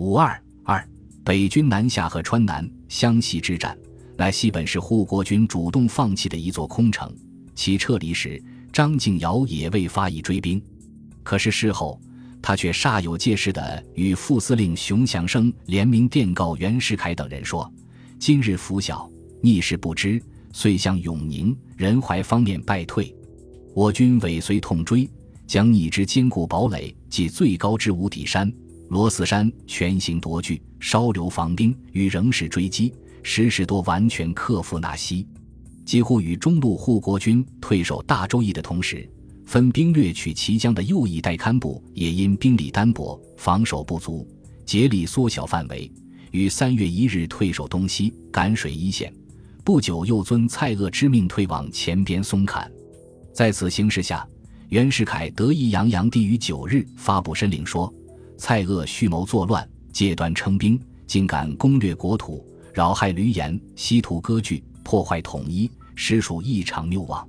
五二二，北军南下和川南湘西之战，乃系本是护国军主动放弃的一座空城。其撤离时，张敬尧也未发一追兵，可是事后他却煞有介事地与副司令熊祥生联名电告袁世凯等人说：“今日拂晓，逆势不知，遂向永宁、仁怀方面败退，我军尾随痛追，将逆之坚固堡垒及最高之无底山。”罗斯山全行夺据，稍留防兵，与仍是追击，时时多完全克服纳西，几乎与中路护国军退守大周邑的同时，分兵掠取綦江的右翼代堪部也因兵力单薄，防守不足，竭力缩小范围，于三月一日退守东西赶水一线，不久又遵蔡锷之命退往前边松坎。在此形势下，袁世凯得意洋洋地于九日发布申令说。蔡锷蓄谋作乱，借端称兵，竟敢攻略国土，扰害闾阎，稀土割据，破坏统一，实属异常谬妄。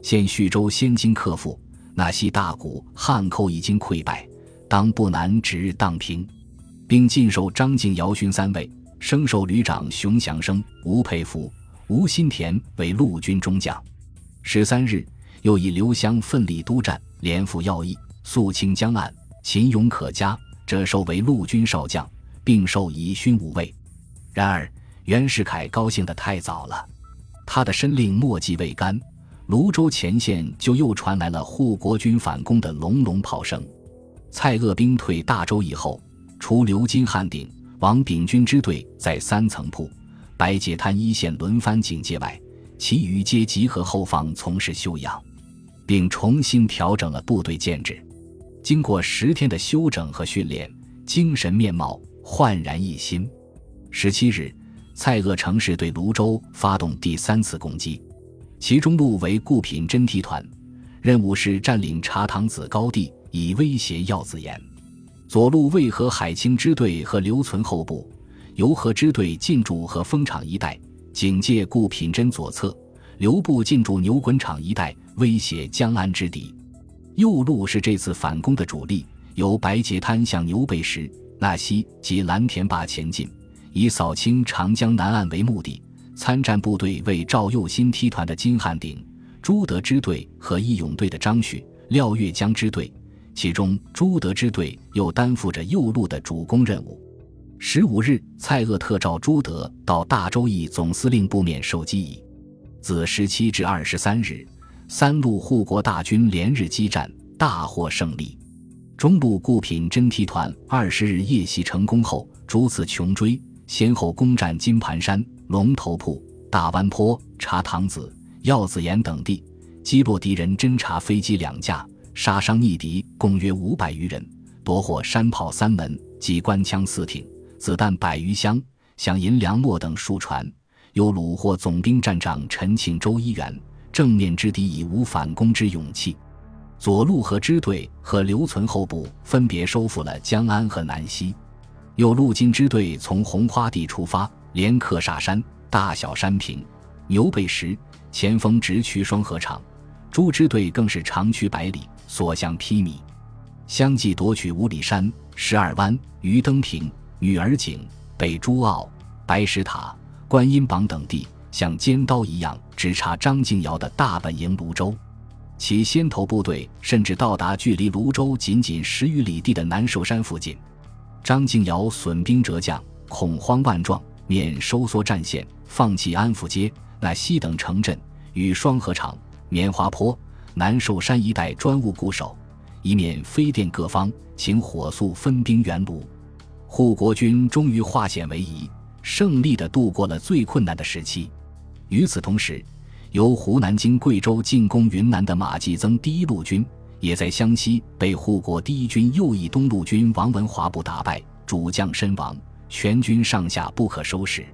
现徐州先经克复，那西大股汉寇已经溃败，当不难指日荡平，并进授张敬尧勋三位，升授旅长熊祥生、吴佩孚、吴新田为陆军中将。十三日，又以刘湘奋力督战，连赴要义，肃清江岸。秦勇可嘉，折授为陆军少将，并授以勋五位。然而袁世凯高兴得太早了，他的申令墨迹未干，泸州前线就又传来了护国军反攻的隆隆炮声。蔡锷兵退大周以后，除刘金汉鼎、王秉钧支队在三层铺、白碣滩一线轮番警戒外，其余皆集合后方从事休养，并重新调整了部队建制。经过十天的休整和训练，精神面貌焕然一新。十七日，蔡锷乘势对泸州发动第三次攻击，其中路为顾品珍提团，任务是占领茶塘子高地，以威胁耀子岩；左路为和海清支队和留存后部，由河支队进驻和丰场一带，警戒顾品珍左侧；留部进驻牛滚场一带，威胁江安之敌。右路是这次反攻的主力，由白碣滩向牛背石、纳西及蓝田坝前进，以扫清长江南岸为目的。参战部队为赵右新梯团的金汉鼎、朱德支队和义勇队的张旭、廖月江支队，其中朱德支队又担负着右路的主攻任务。十五日，蔡锷特召朱德到大周义总司令部面授机宜。自十七至二十三日。三路护国大军连日激战，大获胜利。中路顾品珍提团二十日夜袭成功后，逐次穷追，先后攻占金盘山、龙头铺、大湾坡、茶塘子、药子岩等地，击落敌人侦察飞机两架，杀伤逆敌共约五百余人，夺获山炮三门、机关枪四挺、子弹百余箱，饷银粮秣等数船，又虏获总兵站长陈庆周一员。正面之敌已无反攻之勇气，左路和支队和留存后部分别收复了江安和南溪，右路金支队从红花地出发，连克煞山、大小山坪、牛背石，前锋直驱双河场；朱支队更是长驱百里，所向披靡，相继夺取五里山、十二湾、鱼灯坪、女儿井、北朱澳、白石塔、观音榜等地。像尖刀一样直插张敬尧的大本营泸州，其先头部队甚至到达距离泸州仅仅十余里地的南寿山附近。张敬尧损兵折将，恐慌万状，免收缩战线，放弃安抚街、那西等城镇，与双河场、棉花坡、南寿山一带专务固守，以免飞电各方，请火速分兵援卢。护国军终于化险为夷，胜利地度过了最困难的时期。与此同时，由湖南经贵州进攻云南的马继增第一路军，也在湘西被护国第一军右翼东路军王文华部打败，主将身亡，全军上下不可收拾。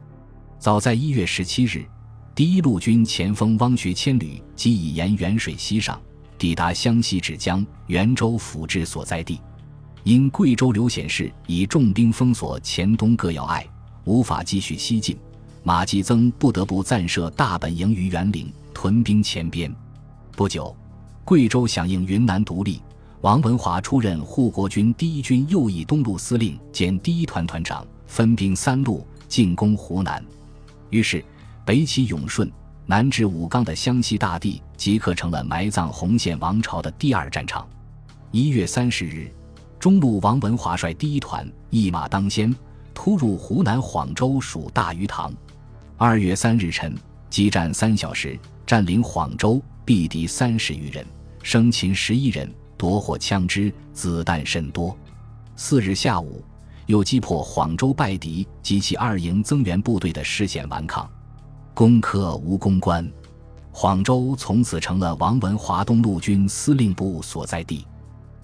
早在一月十七日，第一路军前锋汪学千旅即已沿沅水西上，抵达湘西芷江、沅州府治所在地，因贵州刘显世以重兵封锁黔东各要隘，无法继续西进。马继增不得不暂设大本营于沅陵，屯兵前边。不久，贵州响应云南独立，王文华出任护国军第一军右翼东路司令兼第一团团长，分兵三路进攻湖南。于是，北起永顺，南至武冈的湘西大地，即刻成了埋葬洪宪王朝的第二战场。一月三十日，中路王文华率第一团一马当先，突入湖南晃州属大鱼塘。二月三日晨，激战三小时，占领晃州，毙敌三十余人，生擒十一人，夺获枪支、子弹甚多。四日下午。又击破晃州败敌及其二营增援部队的视线顽抗，攻克吴公关，晃州从此成了王文华东路军司令部所在地。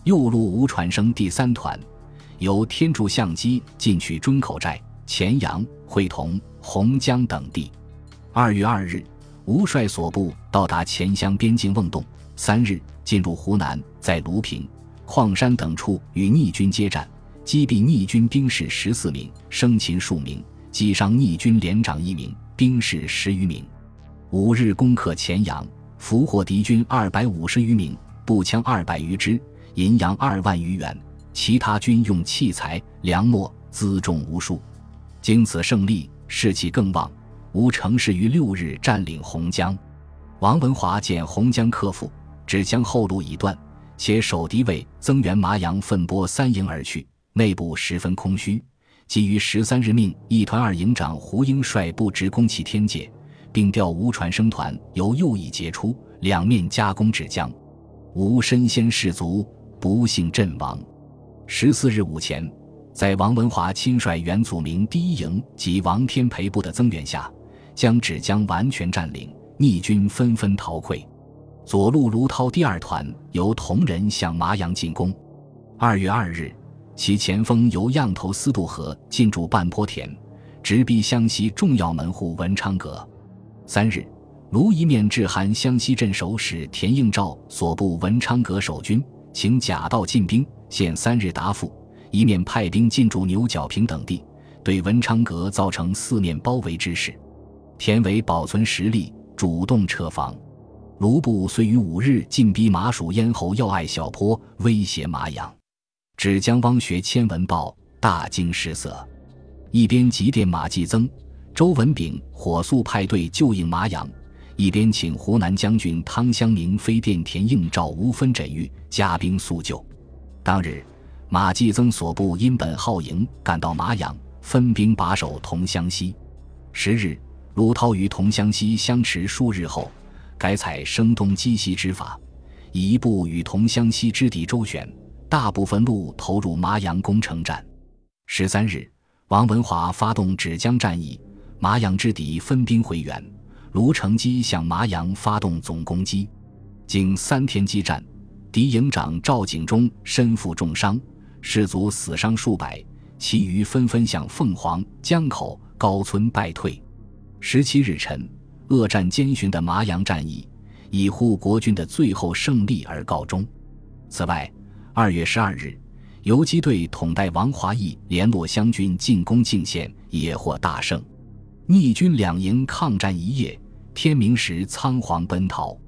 右路吴传生第三团由天柱相机进取中口寨、黔阳、会同、洪江等地。二月二日，吴帅所部到达黔湘边境瓮洞，三日进入湖南，在卢平、矿山等处与逆军接战。击毙逆军兵士十四名，生擒数名，击伤逆军连长一名，兵士十余名。五日攻克黔阳，俘获敌军二百五十余名，步枪二百余支，银洋二万余元，其他军用器材、粮秣辎重无数。经此胜利，士气更旺。吴成事于六日占领洪江，王文华见洪江克复，只将后路已断，且守敌卫增援麻阳奋拨三营而去。内部十分空虚，即于十三日命一团二营长胡英率部直攻其天界，并调吴传生团由右翼截出，两面夹攻芷江。吴身先士卒，不幸阵亡。十四日午前，在王文华亲率袁祖明第一营及王天培部的增援下，将芷江完全占领，逆军纷纷逃溃。左路卢涛第二团由同仁向麻阳进攻。二月二日。其前锋由样头司渡河进驻半坡田，直逼湘西重要门户文昌阁。三日，卢一面致函湘西镇守使田应照所部文昌阁守军，请假道进兵，限三日答复。一面派兵进驻牛角坪等地，对文昌阁造成四面包围之势。田为保存实力，主动撤防。卢布虽于五日进逼麻蜀咽喉要隘小坡，威胁麻阳。只将汪学千闻报，大惊失色，一边急电马继增、周文炳火速派队救应麻阳，一边请湖南将军汤湘明飞电田应召无分诊愈，加兵速救。当日，马继增所部因本号营赶到麻阳，分兵把守同乡西。十日，卢涛于同乡西相持数日后，改采声东击西之法，以一部与同乡西之敌周旋。大部分路投入麻阳攻城战。十三日，王文华发动芷江战役，麻阳之敌分兵回援，卢成基向麻阳发动总攻击。经三天激战，敌营长赵景忠身负重伤，士卒死伤数百，其余纷纷向凤凰、江口、高村败退。十七日晨，恶战艰寻的麻阳战役以护国军的最后胜利而告终。此外，二月十二日，游击队统带王华义联络湘军进攻泾县，也获大胜。逆军两营抗战一夜，天明时仓皇奔逃。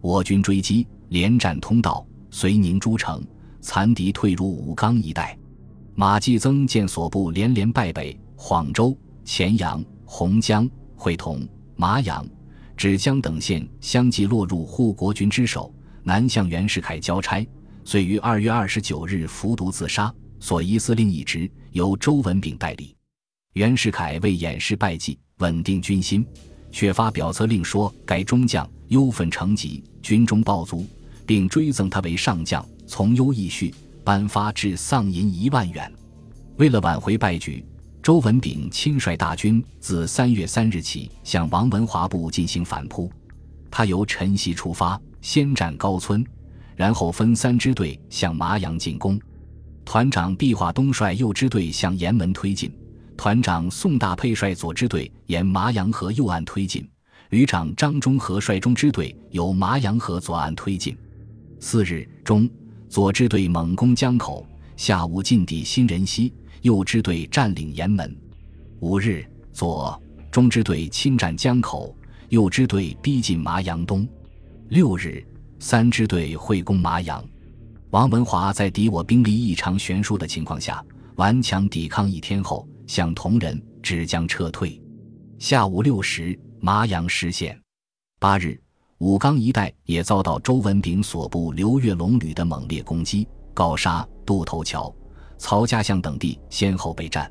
我军追击，连占通道，遂宁诸城，残敌退入武冈一带。马继增见所部连连败北，晃州、黔阳、洪江、会同、麻阳、芷江等县相继落入护国军之手，南向袁世凯交差。遂于二月二十九日服毒自杀，所遗司令一职由周文炳代理。袁世凯为掩饰败绩，稳定军心，却发表策令说该中将忧愤成疾，军中暴卒，并追赠他为上将，从优义恤，颁发至丧银一万元。为了挽回败局，周文炳亲率大军自三月三日起向王文华部进行反扑。他由晨曦出发，先占高村。然后分三支队向麻阳进攻，团长毕化东率右支队向岩门推进，团长宋大沛率左支队沿麻阳河右岸推进，旅长张中和率中支队由麻阳河左岸推进。四日中，左支队猛攻江口，下午进抵新仁溪，右支队占领岩门。五日，左中支队侵占江口，右支队逼近麻阳东。六日。三支队会攻麻阳，王文华在敌我兵力异常悬殊的情况下，顽强抵抗一天后，向同仁只将撤退。下午六时，麻阳失陷。八日，武冈一带也遭到周文炳所部刘月龙旅的猛烈攻击，高沙、渡头桥、曹家巷等地先后被占。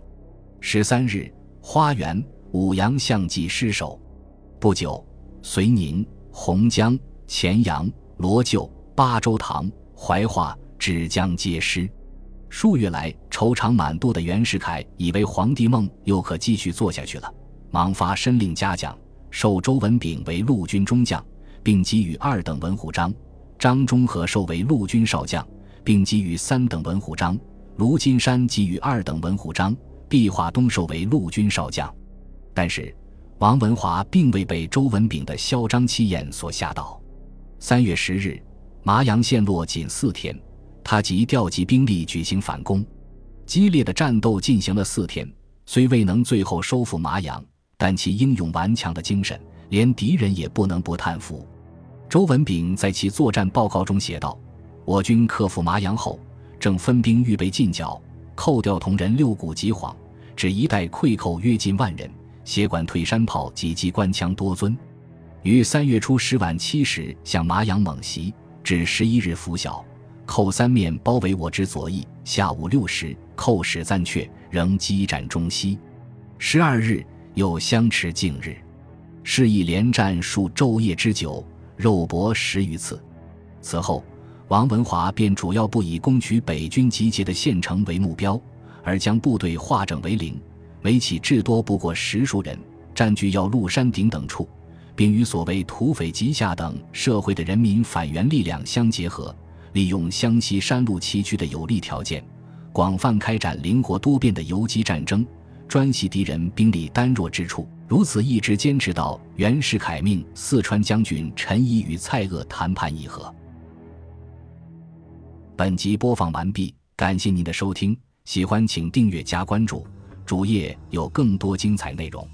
十三日，花园、武阳相继失守。不久，遂宁、洪江、乾阳、罗臼、巴州塘、怀化、芷江皆失。数月来愁肠满肚的袁世凯以为皇帝梦又可继续做下去了。忙发申令嘉奖，授周文炳为陆军中将，并给予二等文虎章；张忠和授为陆军少将，并给予三等文虎章；卢金山给予二等文虎章；毕化东授为陆军少将。但是，王文华并未被周文炳的嚣张气焰所吓倒。三月十日，麻阳陷落仅四天，他即调集兵力举行反攻。激烈的战斗进行了四天，虽未能最后收复麻阳。但其英勇顽强的精神，连敌人也不能不叹服。周文炳在其作战报告中写道：“我军克服麻阳后，正分兵预备进剿，扣掉同人六股急晃，只一带溃寇约近万人，协管退山炮及机关枪多尊。于三月初十晚七时向麻阳猛袭，至十一日拂晓，寇三面包围我之左翼。下午六时，寇始暂却，仍激战中西。十二日。”又相持近日，是以连战数昼夜之久，肉搏十余次。此后，王文华便主要不以攻取北军集结的县城为目标，而将部队化整为零，每起至多不过十数人，占据要路山顶等处，并与所谓土匪集下等社会的人民反元力量相结合，利用湘西山路崎岖的有利条件，广泛开展灵活多变的游击战争。专袭敌人兵力单弱之处，如此一直坚持到袁世凯命四川将军陈仪与蔡锷谈判议和。本集播放完毕，感谢您的收听，喜欢请订阅加关注，主页有更多精彩内容。